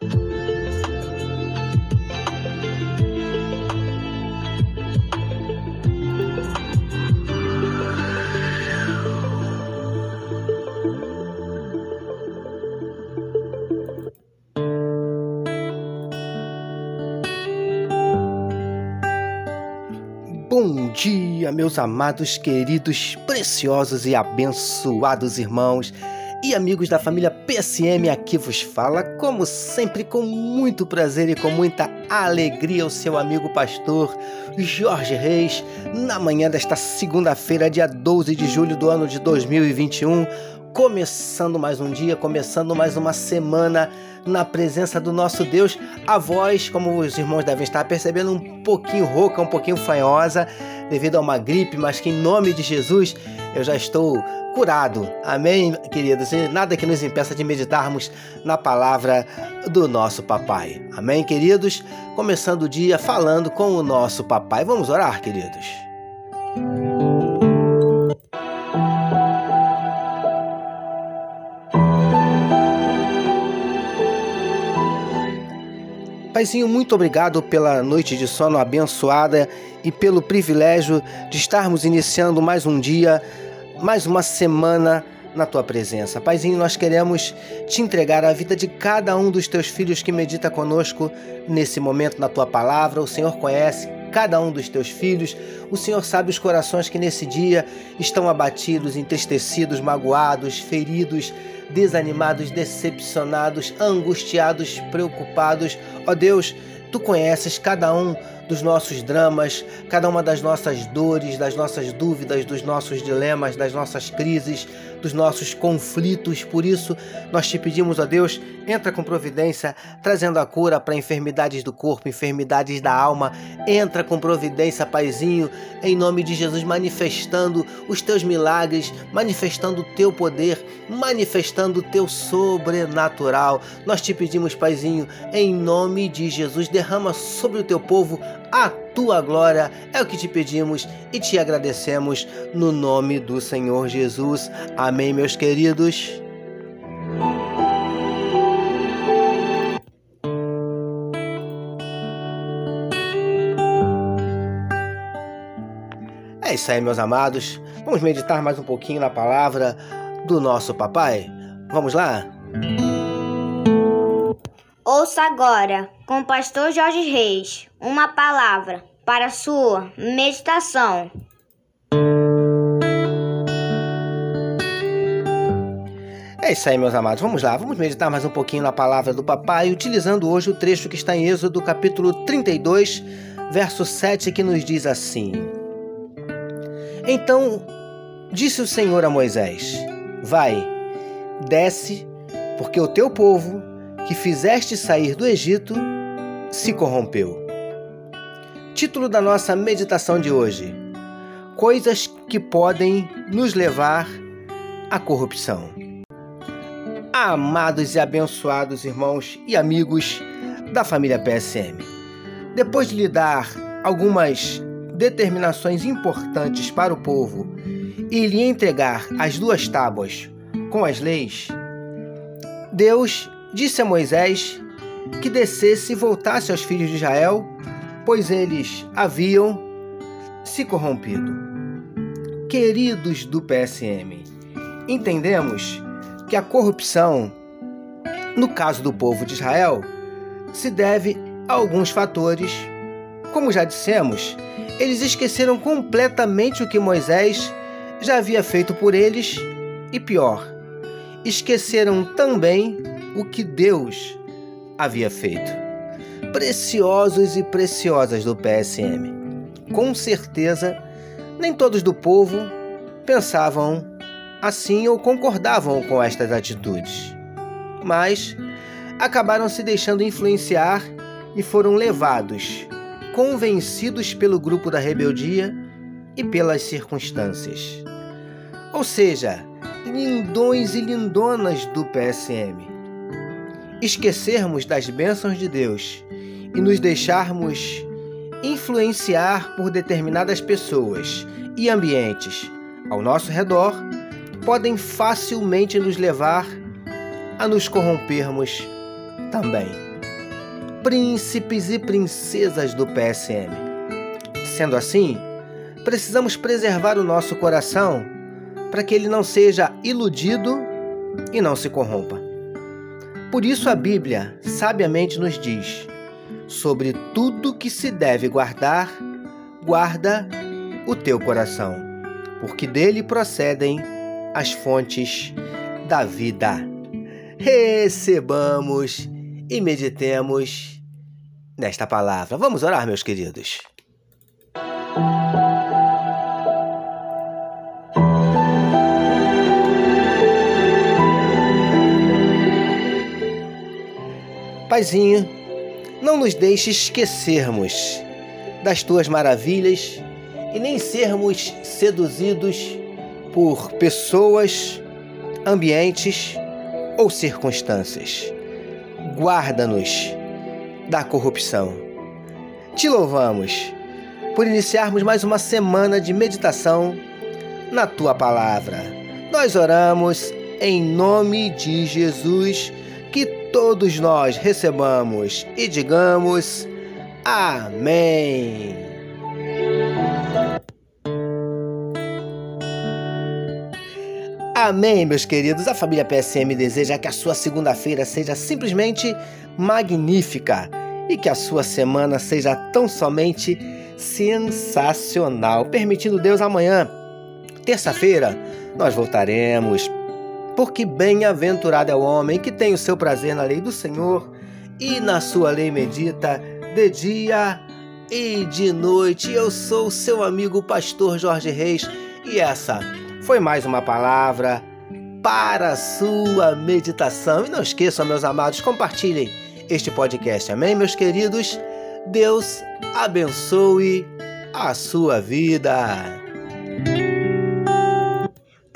Bom dia, meus amados, queridos, preciosos e abençoados irmãos e amigos da família PSM. Aqui vos fala, como sempre, com muito prazer e com muita alegria, o seu amigo pastor Jorge Reis, na manhã desta segunda-feira, dia 12 de julho do ano de 2021 começando mais um dia, começando mais uma semana na presença do nosso Deus. A voz, como os irmãos devem estar percebendo, um pouquinho rouca, um pouquinho fanhosa, devido a uma gripe, mas que em nome de Jesus eu já estou curado. Amém, queridos? E nada que nos impeça de meditarmos na palavra do nosso papai. Amém, queridos? Começando o dia falando com o nosso papai. Vamos orar, queridos. Paizinho, muito obrigado pela noite de sono abençoada e pelo privilégio de estarmos iniciando mais um dia, mais uma semana na tua presença. Paizinho, nós queremos te entregar a vida de cada um dos teus filhos que medita conosco nesse momento na tua palavra. O Senhor conhece cada um dos teus filhos. O Senhor sabe os corações que nesse dia estão abatidos, entristecidos, magoados, feridos, desanimados, decepcionados, angustiados, preocupados. Ó Deus, tu conheces cada um dos nossos dramas, cada uma das nossas dores, das nossas dúvidas, dos nossos dilemas, das nossas crises, dos nossos conflitos. Por isso, nós te pedimos, ó Deus, entra com providência, trazendo a cura para enfermidades do corpo, enfermidades da alma. Entra com providência, Paizinho, em nome de Jesus, manifestando os teus milagres, manifestando o teu poder, manifestando o teu sobrenatural. Nós te pedimos, Paizinho, em nome de Jesus, derrama sobre o teu povo a tua glória. É o que te pedimos e te agradecemos no nome do Senhor Jesus. Amém, meus queridos. É isso aí, meus amados. Vamos meditar mais um pouquinho na palavra do nosso papai? Vamos lá? Ouça agora, com o pastor Jorge Reis, uma palavra para sua meditação. É isso aí, meus amados. Vamos lá, vamos meditar mais um pouquinho na palavra do papai, utilizando hoje o trecho que está em Êxodo, capítulo 32, verso 7, que nos diz assim: Então disse o Senhor a Moisés: Vai, desce, porque o teu povo que fizeste sair do Egito se corrompeu. Título da nossa meditação de hoje: Coisas que podem nos levar à corrupção. Amados e abençoados irmãos e amigos da família PSM, depois de lhe dar algumas determinações importantes para o povo e lhe entregar as duas tábuas com as leis, Deus disse a Moisés que descesse e voltasse aos filhos de Israel, pois eles haviam se corrompido. Queridos do PSM, entendemos que a corrupção, no caso do povo de Israel, se deve a alguns fatores. Como já dissemos, eles esqueceram completamente o que Moisés já havia feito por eles e pior, esqueceram também o que Deus havia feito. Preciosos e preciosas do PSM. Com certeza, nem todos do povo pensavam assim ou concordavam com estas atitudes. Mas acabaram se deixando influenciar e foram levados, convencidos pelo grupo da rebeldia e pelas circunstâncias. Ou seja, lindões e lindonas do PSM esquecermos das bênçãos de Deus e nos deixarmos influenciar por determinadas pessoas e ambientes ao nosso redor podem facilmente nos levar a nos corrompermos também. príncipes e princesas do PSM. Sendo assim, precisamos preservar o nosso coração para que ele não seja iludido e não se corrompa. Por isso a Bíblia sabiamente nos diz: sobre tudo que se deve guardar, guarda o teu coração, porque dele procedem as fontes da vida. Recebamos e meditemos nesta palavra. Vamos orar, meus queridos. Paizinho, não nos deixe esquecermos das tuas maravilhas e nem sermos seduzidos por pessoas, ambientes ou circunstâncias. Guarda-nos da corrupção. Te louvamos por iniciarmos mais uma semana de meditação na tua palavra. Nós oramos em nome de Jesus todos nós recebamos e digamos Amém. Amém, meus queridos. A família PSM deseja que a sua segunda-feira seja simplesmente magnífica e que a sua semana seja tão somente sensacional. Permitindo Deus, amanhã, terça-feira, nós voltaremos porque bem-aventurado é o homem que tem o seu prazer na lei do Senhor e na sua lei medita de dia e de noite. Eu sou o seu amigo pastor Jorge Reis e essa foi mais uma palavra para a sua meditação. E não esqueçam, meus amados, compartilhem este podcast. Amém, meus queridos? Deus abençoe a sua vida.